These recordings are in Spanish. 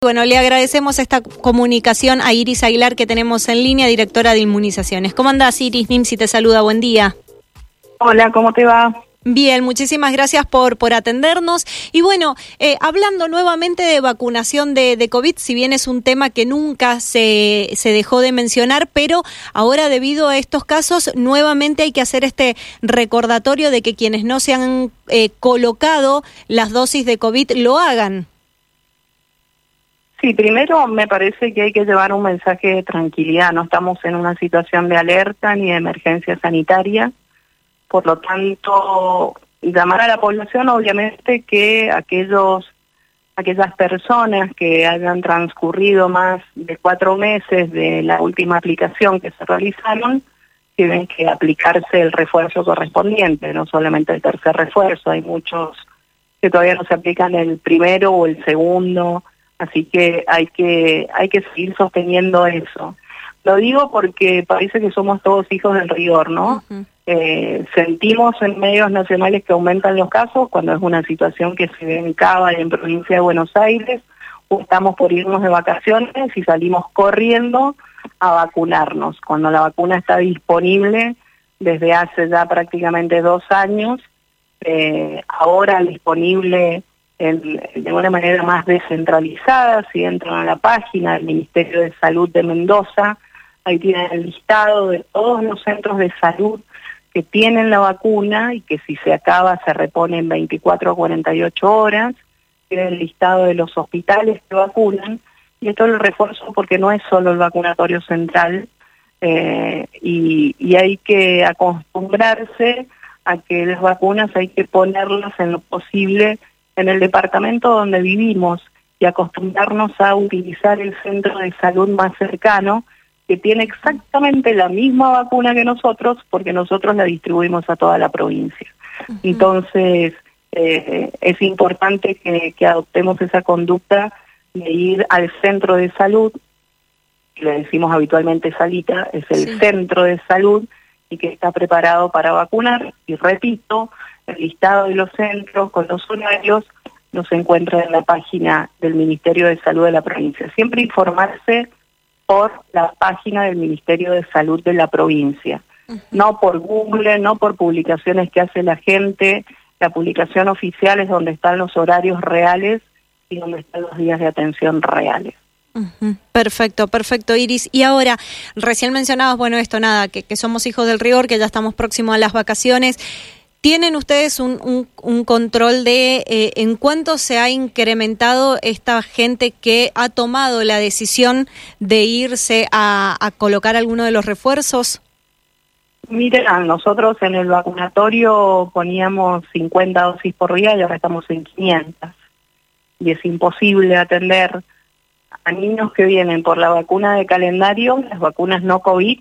Bueno, le agradecemos esta comunicación a Iris Aguilar que tenemos en línea, directora de inmunizaciones. ¿Cómo andás, Iris? Nimsi te saluda, buen día. Hola, ¿cómo te va? Bien, muchísimas gracias por, por atendernos. Y bueno, eh, hablando nuevamente de vacunación de, de, COVID, si bien es un tema que nunca se, se dejó de mencionar, pero ahora debido a estos casos, nuevamente hay que hacer este recordatorio de que quienes no se han eh, colocado las dosis de COVID lo hagan. Sí, primero me parece que hay que llevar un mensaje de tranquilidad. No estamos en una situación de alerta ni de emergencia sanitaria. Por lo tanto, llamar a la población, obviamente, que aquellos aquellas personas que hayan transcurrido más de cuatro meses de la última aplicación que se realizaron, tienen que aplicarse el refuerzo correspondiente, no solamente el tercer refuerzo. Hay muchos que todavía no se aplican el primero o el segundo Así que hay que hay que seguir sosteniendo eso. Lo digo porque parece que somos todos hijos del rigor, ¿no? eh, sentimos en medios nacionales que aumentan los casos cuando es una situación que se ve en Cava y en provincia de Buenos Aires, o estamos por irnos de vacaciones y salimos corriendo a vacunarnos, cuando la vacuna está disponible desde hace ya prácticamente dos años, eh, ahora disponible de una manera más descentralizada, si entran a la página del Ministerio de Salud de Mendoza, ahí tienen el listado de todos los centros de salud que tienen la vacuna y que si se acaba se repone en 24 a 48 horas, tienen el listado de los hospitales que vacunan, y esto lo refuerzo porque no es solo el vacunatorio central, eh, y, y hay que acostumbrarse a que las vacunas hay que ponerlas en lo posible en el departamento donde vivimos y acostumbrarnos a utilizar el centro de salud más cercano, que tiene exactamente la misma vacuna que nosotros, porque nosotros la distribuimos a toda la provincia. Entonces, eh, es importante que, que, adoptemos esa conducta de ir al centro de salud, le decimos habitualmente salita, es el sí. centro de salud y que está preparado para vacunar. Y repito, el listado de los centros con los horarios se encuentra en la página del Ministerio de Salud de la provincia. Siempre informarse por la página del Ministerio de Salud de la provincia, uh -huh. no por Google, no por publicaciones que hace la gente. La publicación oficial es donde están los horarios reales y donde están los días de atención reales. Uh -huh. Perfecto, perfecto, Iris. Y ahora, recién mencionabas, bueno, esto nada, que, que somos hijos del rigor, que ya estamos próximos a las vacaciones. ¿Tienen ustedes un, un, control de eh, en cuánto se ha incrementado esta gente que ha tomado la decisión de irse a, a colocar alguno de los refuerzos? Mira, nosotros en el vacunatorio poníamos 50 dosis por día y ahora estamos en 500. Y es imposible atender a niños que vienen por la vacuna de calendario, las vacunas no COVID,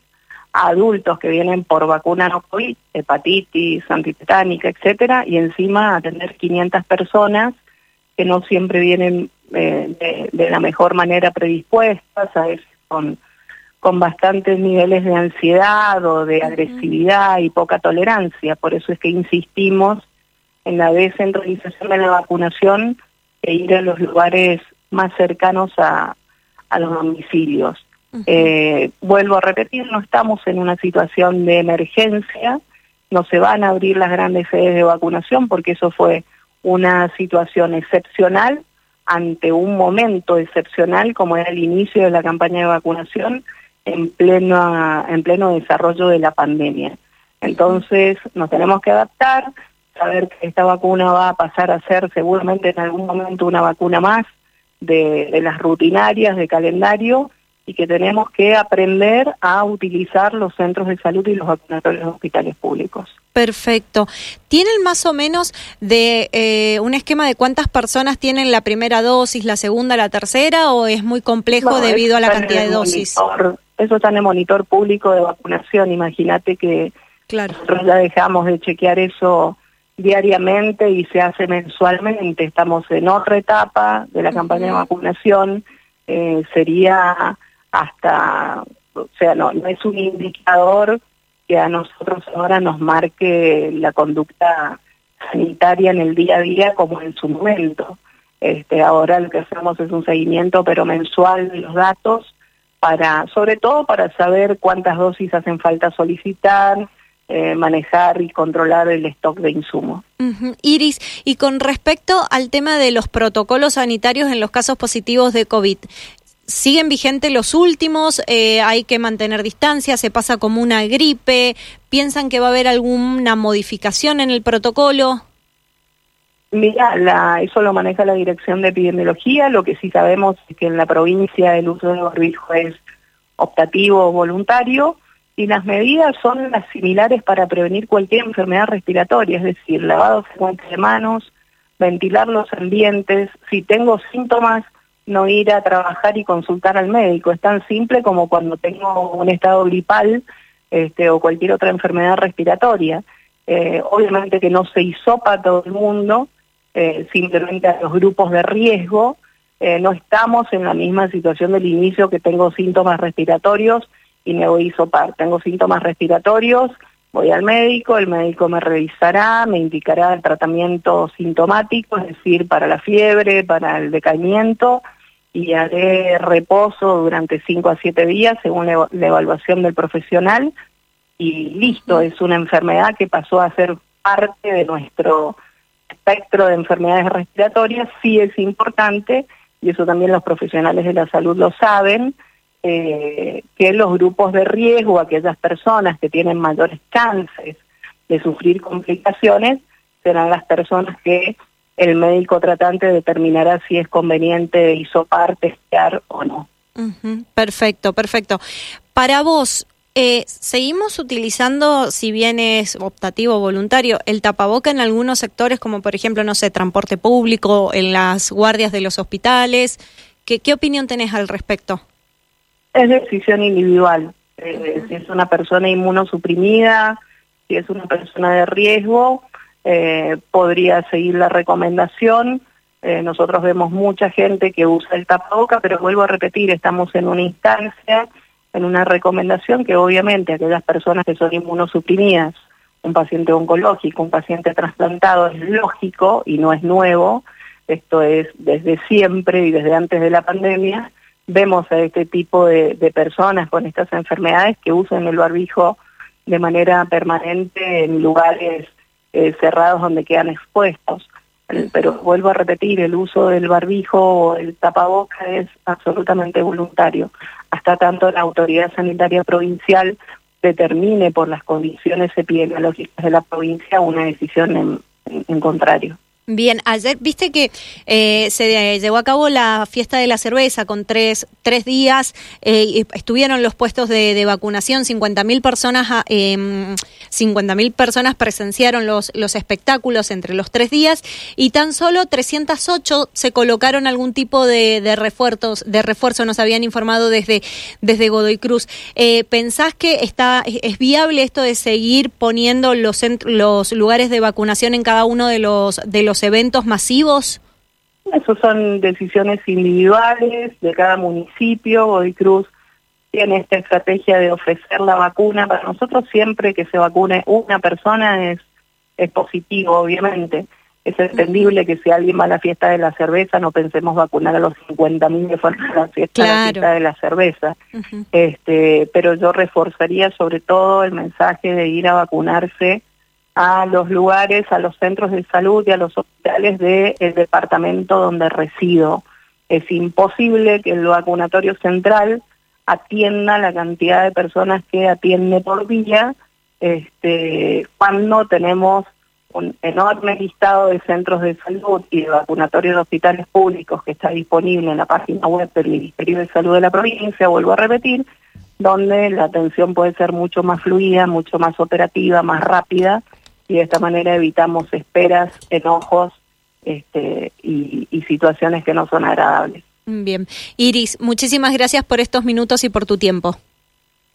a adultos que vienen por vacuna no COVID, hepatitis, antitetánica, etcétera, y encima atender 500 personas que no siempre vienen eh, de, de, la mejor manera predispuestas, a veces con, con bastantes niveles de ansiedad o de agresividad y poca tolerancia. Por eso es que insistimos en la descentralización de la vacunación e ir a los lugares más cercanos a, a los domicilios. Eh, vuelvo a repetir, no estamos en una situación de emergencia, no se van a abrir las grandes sedes de vacunación porque eso fue una situación excepcional ante un momento excepcional como era el inicio de la campaña de vacunación en pleno, en pleno desarrollo de la pandemia. Entonces nos tenemos que adaptar, saber que esta vacuna va a pasar a ser seguramente en algún momento una vacuna más de las rutinarias de calendario y que tenemos que aprender a utilizar los centros de salud y los vacunatorios de hospitales públicos. Perfecto. ¿Tienen más o menos de eh, un esquema de cuántas personas tienen la primera dosis, la segunda, la tercera o es muy complejo no, debido a la cantidad de dosis? Monitor, eso está en el monitor público de vacunación. Imagínate que claro. nosotros ya dejamos de chequear eso diariamente y se hace mensualmente. Estamos en otra etapa de la uh -huh. campaña de vacunación. Eh, sería hasta, o sea, no, no es un indicador que a nosotros ahora nos marque la conducta sanitaria en el día a día como en su momento. Este, ahora lo que hacemos es un seguimiento pero mensual de los datos para, sobre todo para saber cuántas dosis hacen falta solicitar, eh, manejar y controlar el stock de insumos. Iris, y con respecto al tema de los protocolos sanitarios en los casos positivos de COVID, ¿siguen vigentes los últimos? Eh, ¿Hay que mantener distancia? ¿Se pasa como una gripe? ¿Piensan que va a haber alguna modificación en el protocolo? Mira, la, eso lo maneja la Dirección de Epidemiología. Lo que sí sabemos es que en la provincia el uso del barbijo es optativo o voluntario y las medidas son las similares para prevenir cualquier enfermedad respiratoria, es decir, lavado frecuente de manos, ventilar los ambientes, si tengo síntomas, no ir a trabajar y consultar al médico. Es tan simple como cuando tengo un estado gripal este, o cualquier otra enfermedad respiratoria. Eh, obviamente que no se hisopa a todo el mundo, eh, simplemente a los grupos de riesgo. Eh, no estamos en la misma situación del inicio que tengo síntomas respiratorios y me voy a hisopar. Tengo síntomas respiratorios, voy al médico, el médico me revisará, me indicará el tratamiento sintomático, es decir, para la fiebre, para el decaimiento, y haré reposo durante 5 a 7 días según la, evaluación del profesional, y listo, es una enfermedad que pasó a ser parte de nuestro espectro de enfermedades respiratorias, sí es importante, y eso también los profesionales de la salud lo saben, eh, que los grupos de riesgo, aquellas personas que tienen mayores chances de sufrir complicaciones, serán las personas que el médico tratante determinará si es conveniente hisopar, testear o no. Perfecto, perfecto. Para vos, eh, ¿Seguimos utilizando, si bien es optativo o voluntario, el tapaboca en algunos sectores, como por ejemplo, no sé, transporte público, en las guardias de los hospitales? ¿Qué, qué opinión tenés al respecto? Es decisión individual. Eh, si es una persona inmunosuprimida, si es una persona de riesgo, eh, podría seguir la recomendación. Eh, nosotros vemos mucha gente que usa el tapaboca, pero vuelvo a repetir, estamos en una instancia, en una recomendación que obviamente aquellas personas que son inmunosuprimidas, un paciente oncológico, un paciente trasplantado, es lógico y no es nuevo, esto es desde siempre y desde antes de la pandemia, vemos a este tipo de, personas con estas enfermedades que usan el barbijo de manera permanente en lugares eh, cerrados donde quedan expuestos. Pero vuelvo a repetir, el uso del barbijo o el tapaboca es absolutamente voluntario. Hasta tanto la autoridad sanitaria provincial determine por las condiciones epidemiológicas de la provincia una decisión en contrario. Bien, ayer viste que eh, se llevó a cabo la fiesta de la cerveza con tres, tres días, eh, estuvieron los puestos de, de vacunación, 50.000 personas, eh, em, 50.000 personas presenciaron los, los espectáculos entre los tres días y tan solo 308 se colocaron algún tipo de, de refuerzos, de refuerzo, nos habían informado desde, desde Godoy Cruz. Eh, ¿Pensás que está, es viable esto de seguir poniendo los, los lugares de vacunación en cada uno de los, de los eventos masivos? Esos son decisiones individuales de cada municipio. Godoy Cruz tiene esta estrategia de ofrecer la vacuna. Para nosotros siempre que se vacune una persona es, es positivo, obviamente. Es entendible que si alguien va a la fiesta de la cerveza no pensemos vacunar a los 50.000 que fueron a la fiesta, de la cerveza. este, pero yo reforzaría sobre todo el mensaje de ir a vacunarse a los lugares, a los centros de salud y a los hospitales del departamento donde resido. Es imposible que el vacunatorio central atienda la cantidad de personas que atiende por día este, cuando tenemos un enorme listado de centros de salud y de vacunatorios de hospitales públicos que está disponible en la página web del Ministerio de Salud de la provincia, vuelvo a repetir, donde la atención puede ser mucho más fluida, mucho más operativa, más rápida y de esta manera evitamos esperas, enojos este, y, y situaciones que no son agradables. Bien. Iris, muchísimas gracias por estos minutos y por tu tiempo.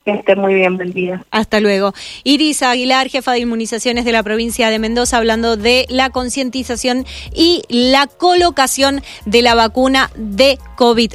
Que esté muy bien, buen día. Hasta luego. Iris Aguilar, jefa de inmunizaciones de la provincia de Mendoza, hablando de la concientización y la colocación de la vacuna de COVID.